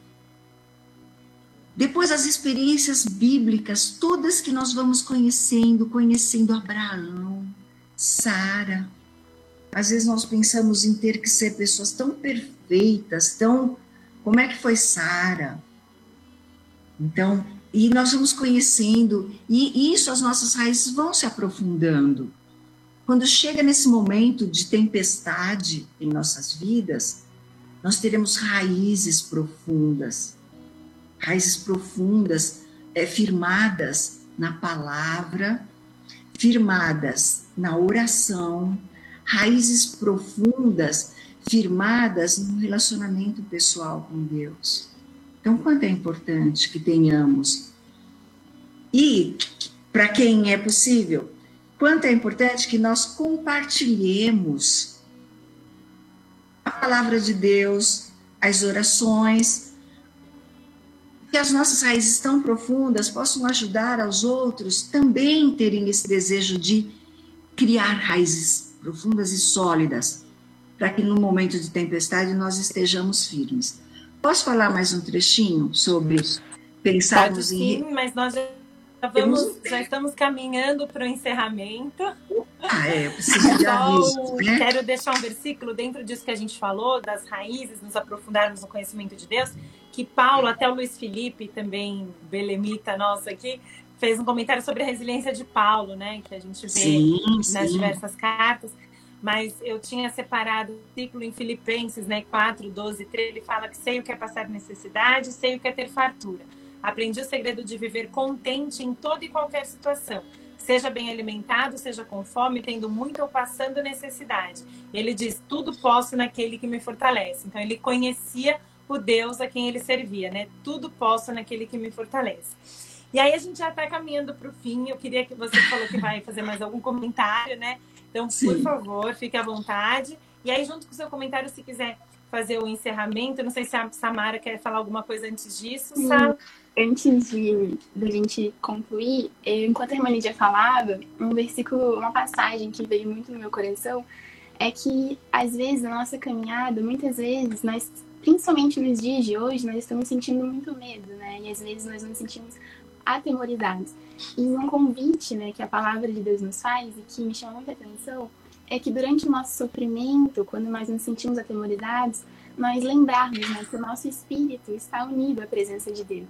Speaker 3: Depois as experiências bíblicas, todas que nós vamos conhecendo, conhecendo Abraão, Sara. Às vezes nós pensamos em ter que ser pessoas tão perfeitas, tão. Como é que foi Sara? Então, e nós vamos conhecendo, e isso as nossas raízes vão se aprofundando. Quando chega nesse momento de tempestade em nossas vidas, nós teremos raízes profundas, raízes profundas, é, firmadas na palavra, firmadas na oração, raízes profundas, firmadas no relacionamento pessoal com Deus. Então, quanto é importante que tenhamos. E, para quem é possível, quanto é importante que nós compartilhemos a palavra de Deus, as orações, que as nossas raízes tão profundas possam ajudar aos outros também terem esse desejo de criar raízes profundas e sólidas, para que no momento de tempestade nós estejamos firmes. Posso falar mais um trechinho sobre pensarmos
Speaker 1: Pode, em. Sim, mas nós já vamos, já estamos caminhando para o encerramento.
Speaker 3: Ah, é, eu preciso de aviso,
Speaker 1: né? Quero deixar um versículo dentro disso que a gente falou, das raízes, nos aprofundarmos no conhecimento de Deus, que Paulo, até o Luiz Felipe, também belemita nosso aqui, fez um comentário sobre a resiliência de Paulo, né? Que a gente vê sim, nas sim. diversas cartas. Mas eu tinha separado o ciclo em Filipenses, né? 4, 12, 13, ele fala que sei o que é passar necessidade, sei o que é ter fartura. Aprendi o segredo de viver contente em toda e qualquer situação. Seja bem alimentado, seja com fome, tendo muito ou passando necessidade. Ele diz: tudo posso naquele que me fortalece. Então ele conhecia o Deus a quem ele servia, né? Tudo posso naquele que me fortalece. E aí a gente já está caminhando para o fim. Eu queria que você falou que vai fazer mais algum comentário, né? Então, Sim. por favor, fique à vontade. E aí, junto com o seu comentário, se quiser fazer o encerramento, não sei se a Samara quer falar alguma coisa antes disso, Sam
Speaker 2: antes de da gente concluir, eu, enquanto a irmã Lídia falava, um versículo, uma passagem que veio muito no meu coração é que às vezes na nossa caminhada, muitas vezes nós, principalmente nos dias de hoje, nós estamos sentindo muito medo, né? E às vezes nós nos sentimos atemorizados. E um convite né, que a palavra de Deus nos faz e que me chama muita atenção é que durante o nosso sofrimento, quando nós nos sentimos atemorizados, nós lembrarmos né, que o nosso espírito está unido à presença de Deus.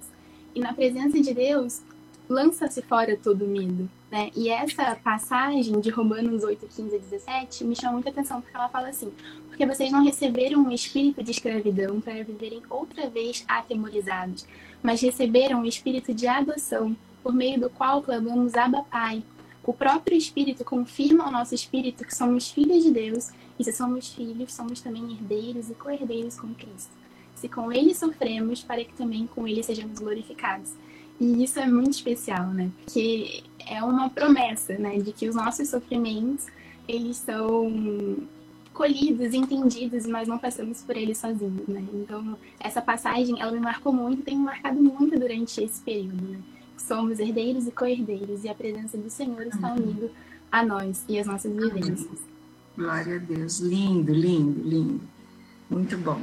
Speaker 2: E na presença de Deus, lança-se fora todo medo. Né? E essa passagem de Romanos 8, 15 a 17 me chama muita atenção, porque ela fala assim: Porque vocês não receberam um espírito de escravidão para viverem outra vez atemorizados, mas receberam o espírito de adoção, por meio do qual clamamos Abba Pai. O próprio Espírito confirma ao nosso espírito que somos filhos de Deus, e se somos filhos, somos também herdeiros e co-herdeiros com Cristo. Se com ele sofremos, para que também com ele sejamos glorificados. E isso é muito especial, né? Porque é uma promessa, né, de que os nossos sofrimentos, eles são colhidos, entendidos, mas não passamos por eles sozinhos, né? Então, essa passagem, ela me marcou muito, tem me marcado muito durante esse período, né? somos herdeiros e co-herdeiros, e a presença do Senhor está uhum. unido a nós e as nossas vivências.
Speaker 3: Glória a Deus. Lindo, lindo, lindo. Muito bom.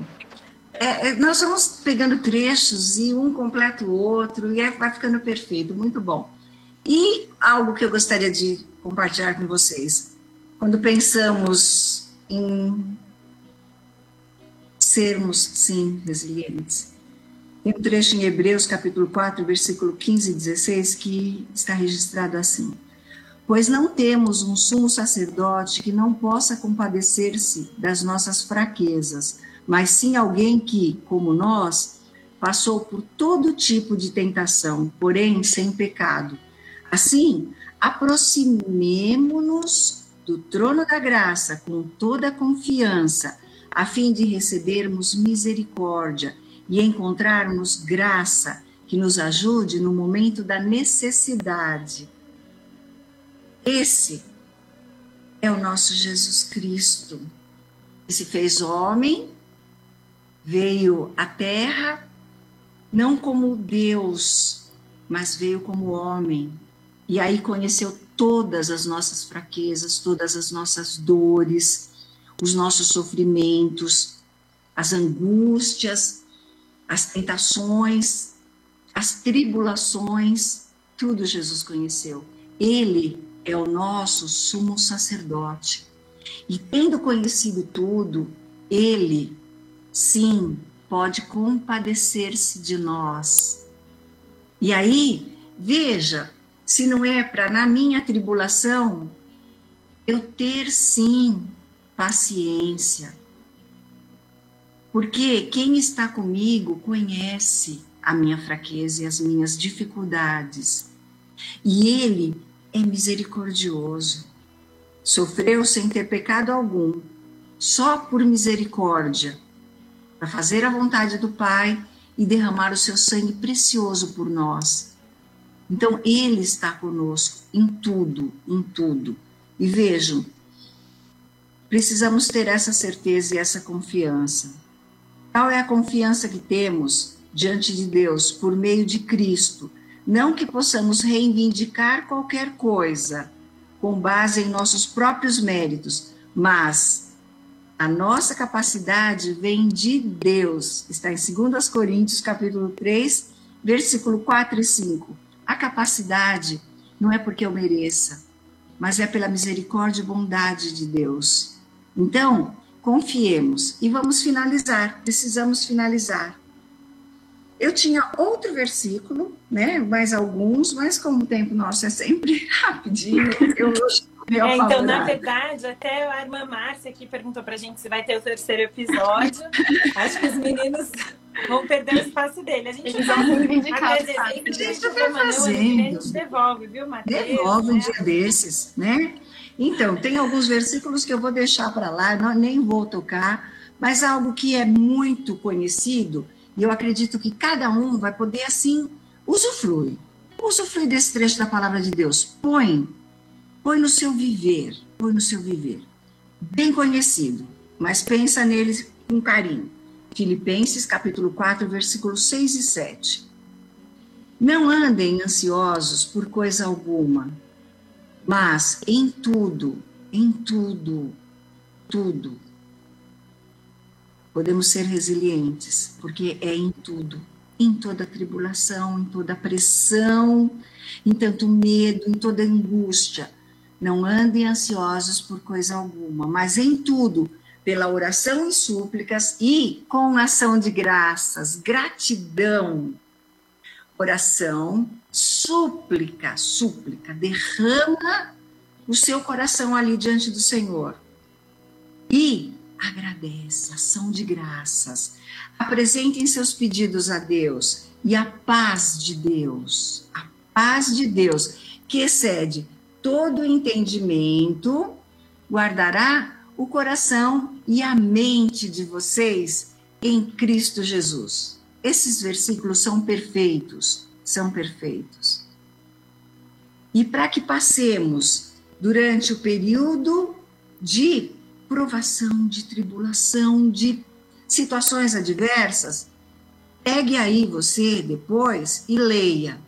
Speaker 3: É, é, nós vamos pegando trechos e um completa o outro, e vai ficando perfeito, muito bom. E algo que eu gostaria de compartilhar com vocês. Quando pensamos em sermos, sim, resilientes, tem um trecho em Hebreus, capítulo 4, versículo 15 e 16, que está registrado assim: Pois não temos um sumo sacerdote que não possa compadecer-se das nossas fraquezas, mas sim alguém que, como nós, passou por todo tipo de tentação, porém sem pecado. Assim, aproximemo-nos do trono da graça com toda a confiança, a fim de recebermos misericórdia e encontrarmos graça que nos ajude no momento da necessidade. Esse é o nosso Jesus Cristo, que se fez homem, veio à terra, não como Deus, mas veio como homem. E aí conheceu todas as nossas fraquezas, todas as nossas dores, os nossos sofrimentos, as angústias, as tentações, as tribulações, tudo Jesus conheceu. Ele é o nosso sumo sacerdote. E tendo conhecido tudo, ele, sim, pode compadecer-se de nós. E aí, veja, se não é para na minha tribulação eu ter sim paciência, porque quem está comigo conhece a minha fraqueza e as minhas dificuldades. E ele é misericordioso. Sofreu sem ter pecado algum, só por misericórdia, para fazer a vontade do Pai e derramar o seu sangue precioso por nós. Então, Ele está conosco em tudo, em tudo. E vejam, precisamos ter essa certeza e essa confiança. Tal é a confiança que temos diante de Deus por meio de Cristo. Não que possamos reivindicar qualquer coisa com base em nossos próprios méritos, mas a nossa capacidade vem de Deus. Está em 2 Coríntios, capítulo 3, versículo 4 e 5. A capacidade não é porque eu mereça, mas é pela misericórdia e bondade de Deus. Então, confiemos. E vamos finalizar, precisamos finalizar. Eu tinha outro versículo, né? Mais alguns, mas como o tempo nosso é sempre rapidinho, eu
Speaker 1: é, então, na verdade, até a irmã Márcia aqui perguntou pra gente se vai ter o terceiro episódio. Acho que os meninos vão perder o espaço dele. A gente Eles
Speaker 2: vão reivindicar. A
Speaker 3: gente vai fazendo.
Speaker 1: A gente devolve, viu, Matheus?
Speaker 3: Devolve um né? dia desses, né? Então, tem alguns versículos que eu vou deixar para lá, não, nem vou tocar, mas algo que é muito conhecido, e eu acredito que cada um vai poder, assim, usufruir. Usufruir desse trecho da palavra de Deus. Põe, põe no seu viver, põe no seu viver. Bem conhecido, mas pensa nele com carinho. Filipenses capítulo 4, versículos 6 e 7. Não andem ansiosos por coisa alguma, mas em tudo, em tudo, tudo, podemos ser resilientes, porque é em tudo. em toda tribulação, em toda pressão, em tanto medo, em toda angústia. Não andem ansiosos por coisa alguma, mas em tudo, pela oração e súplicas e com ação de graças, gratidão. Oração, súplica, súplica, derrama o seu coração ali diante do Senhor. E agradece, ação de graças. Apresentem seus pedidos a Deus e a paz de Deus, a paz de Deus, que excede todo entendimento, guardará o coração e a mente de vocês em Cristo Jesus. Esses versículos são perfeitos, são perfeitos. E para que passemos durante o período de provação, de tribulação, de situações adversas, pegue aí você depois e leia.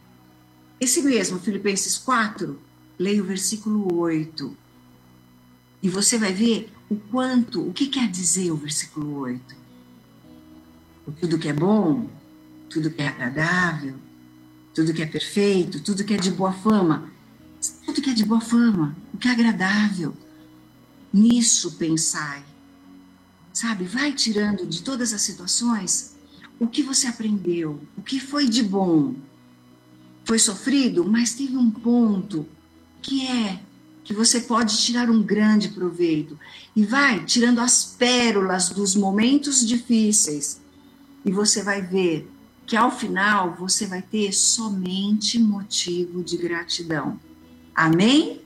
Speaker 3: Esse mesmo, Filipenses 4, leia o versículo 8. E você vai ver o quanto, o que quer dizer o versículo 8. Tudo que é bom, tudo que é agradável, tudo que é perfeito, tudo que é de boa fama. Tudo que é de boa fama, o que é agradável, Nisso pensai. Sabe, vai tirando de todas as situações o que você aprendeu, o que foi de bom. Foi sofrido, mas teve um ponto que é que você pode tirar um grande proveito. E vai tirando as pérolas dos momentos difíceis. E você vai ver que ao final você vai ter somente motivo de gratidão. Amém?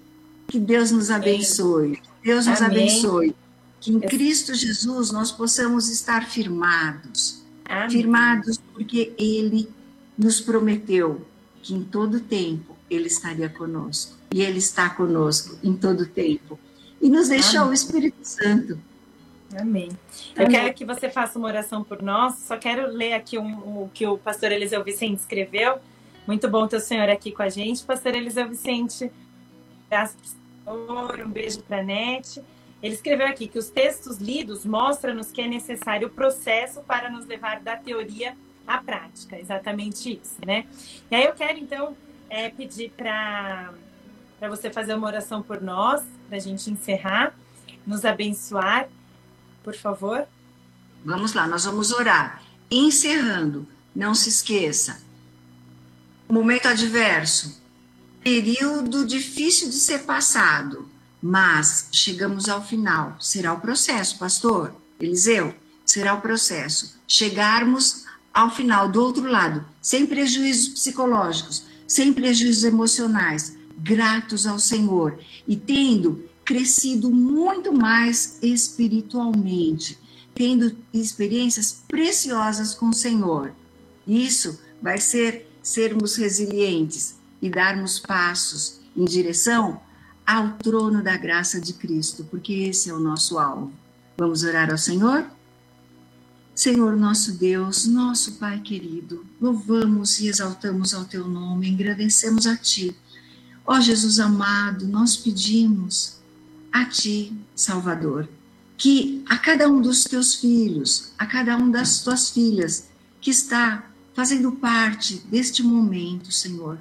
Speaker 3: Que Deus nos abençoe. Deus nos Amém. abençoe. Que em Cristo Jesus nós possamos estar firmados. Amém. Firmados porque Ele nos prometeu que em todo tempo Ele estaria conosco. E Ele está conosco em todo tempo. E nos deixou Amém. o Espírito Santo.
Speaker 1: Amém. Eu Amém. quero que você faça uma oração por nós. Só quero ler aqui o um, um, que o pastor Eliseu Vicente escreveu. Muito bom ter o senhor aqui com a gente, pastor Eliseu Vicente. Graças um beijo para a NET. Ele escreveu aqui que os textos lidos mostram-nos que é necessário o processo para nos levar da teoria à prática. Exatamente isso, né? E aí eu quero, então, é, pedir para você fazer uma oração por nós, para a gente encerrar, nos abençoar, por favor.
Speaker 3: Vamos lá, nós vamos orar. Encerrando, não se esqueça, momento adverso, período difícil de ser passado, mas chegamos ao final. Será o processo, pastor Eliseu? Será o processo. Chegarmos ao final, do outro lado, sem prejuízos psicológicos, sem prejuízos emocionais, gratos ao Senhor e tendo crescido muito mais espiritualmente, tendo experiências preciosas com o Senhor. Isso vai ser sermos resilientes, e darmos passos em direção ao trono da graça de Cristo, porque esse é o nosso alvo. Vamos orar ao Senhor? Senhor nosso Deus, nosso Pai querido, louvamos e exaltamos ao teu nome, agradecemos a ti. Ó Jesus amado, nós pedimos a ti, Salvador, que a cada um dos teus filhos, a cada um das tuas filhas que está fazendo parte deste momento, Senhor,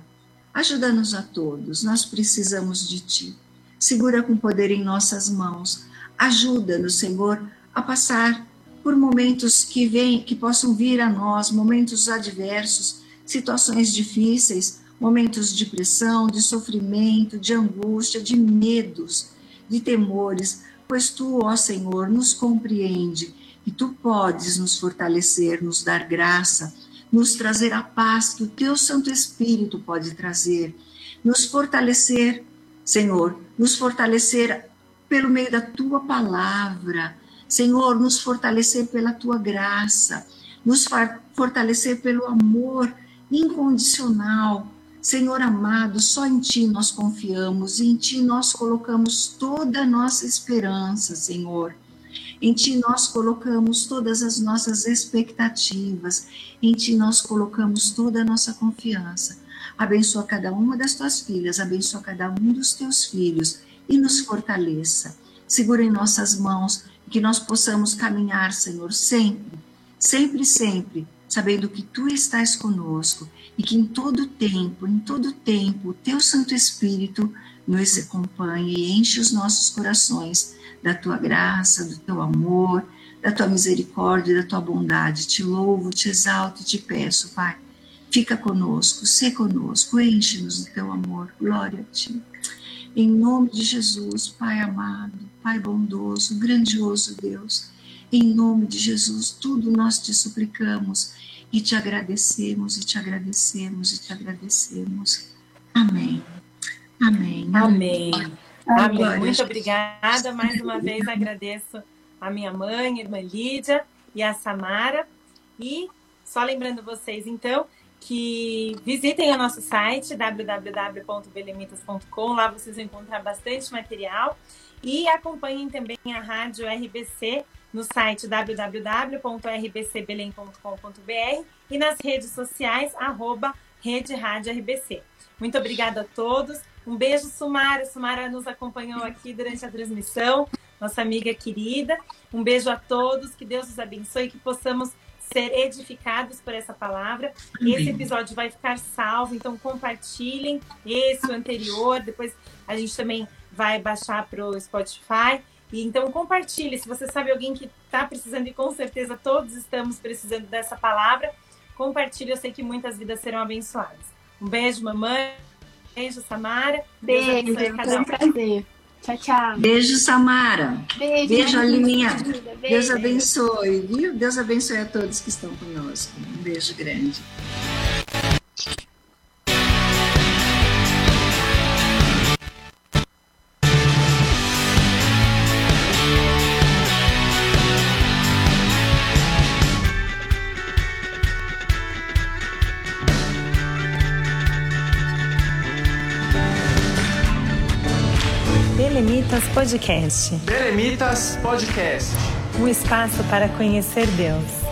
Speaker 3: Ajuda-nos a todos, nós precisamos de Ti. Segura com poder em nossas mãos. Ajuda-nos, Senhor, a passar por momentos que vêm, que possam vir a nós, momentos adversos, situações difíceis, momentos de pressão, de sofrimento, de angústia, de medos, de temores, pois tu, ó Senhor, nos compreende e tu podes nos fortalecer, nos dar graça nos trazer a paz que o teu Santo Espírito pode trazer, nos fortalecer, Senhor, nos fortalecer pelo meio da tua palavra, Senhor, nos fortalecer pela tua graça, nos fortalecer pelo amor incondicional. Senhor amado, só em Ti nós confiamos, em Ti nós colocamos toda a nossa esperança, Senhor. Em Ti nós colocamos todas as nossas expectativas, em Ti nós colocamos toda a nossa confiança. Abençoa cada uma das Tuas filhas, abençoa cada um dos Teus filhos e nos fortaleça. Segura em nossas mãos que nós possamos caminhar, Senhor, sempre, sempre, sempre, sabendo que tu estás conosco e que em todo tempo, em todo tempo, o teu Santo Espírito nos acompanha e enche os nossos corações da tua graça, do teu amor, da tua misericórdia, da tua bondade. Te louvo, te exalto e te peço, Pai. Fica conosco, se conosco, enche-nos do teu amor. Glória a ti. Em nome de Jesus, Pai amado, Pai bondoso, grandioso Deus, em nome de Jesus, tudo nós te suplicamos e te agradecemos, e te agradecemos, e te agradecemos. Amém. Amém.
Speaker 1: Amém. Amém. Amém. Muito obrigada. Mais uma vez agradeço a minha mãe, a irmã Lídia e a Samara. E só lembrando vocês, então, que visitem o nosso site www.belemitas.com. Lá vocês vão encontrar bastante material e acompanhem também a rádio RBC no site www.rbcbelém.com.br e nas redes sociais arroba Rede Rádio RBC. Muito obrigada a todos. Um beijo, Sumara. Sumara nos acompanhou aqui durante a transmissão, nossa amiga querida. Um beijo a todos, que Deus os abençoe, que possamos ser edificados por essa palavra. Amém. Esse episódio vai ficar salvo, então compartilhem esse, o anterior. Depois a gente também vai baixar para o Spotify. E então compartilhe. Se você sabe alguém que está precisando, e com certeza todos estamos precisando dessa palavra, compartilhe. Eu sei que muitas vidas serão abençoadas. Um beijo, mamãe. Beijo, Samara.
Speaker 2: Beijo, foi um prazer. Tchau, tchau.
Speaker 3: Beijo, Samara. Beijo, Beijo Alininha. Deus abençoe, viu? Deus abençoe a todos que estão conosco. Um beijo grande.
Speaker 1: Podcast.
Speaker 4: Belemitas Podcast.
Speaker 1: Um espaço para conhecer Deus.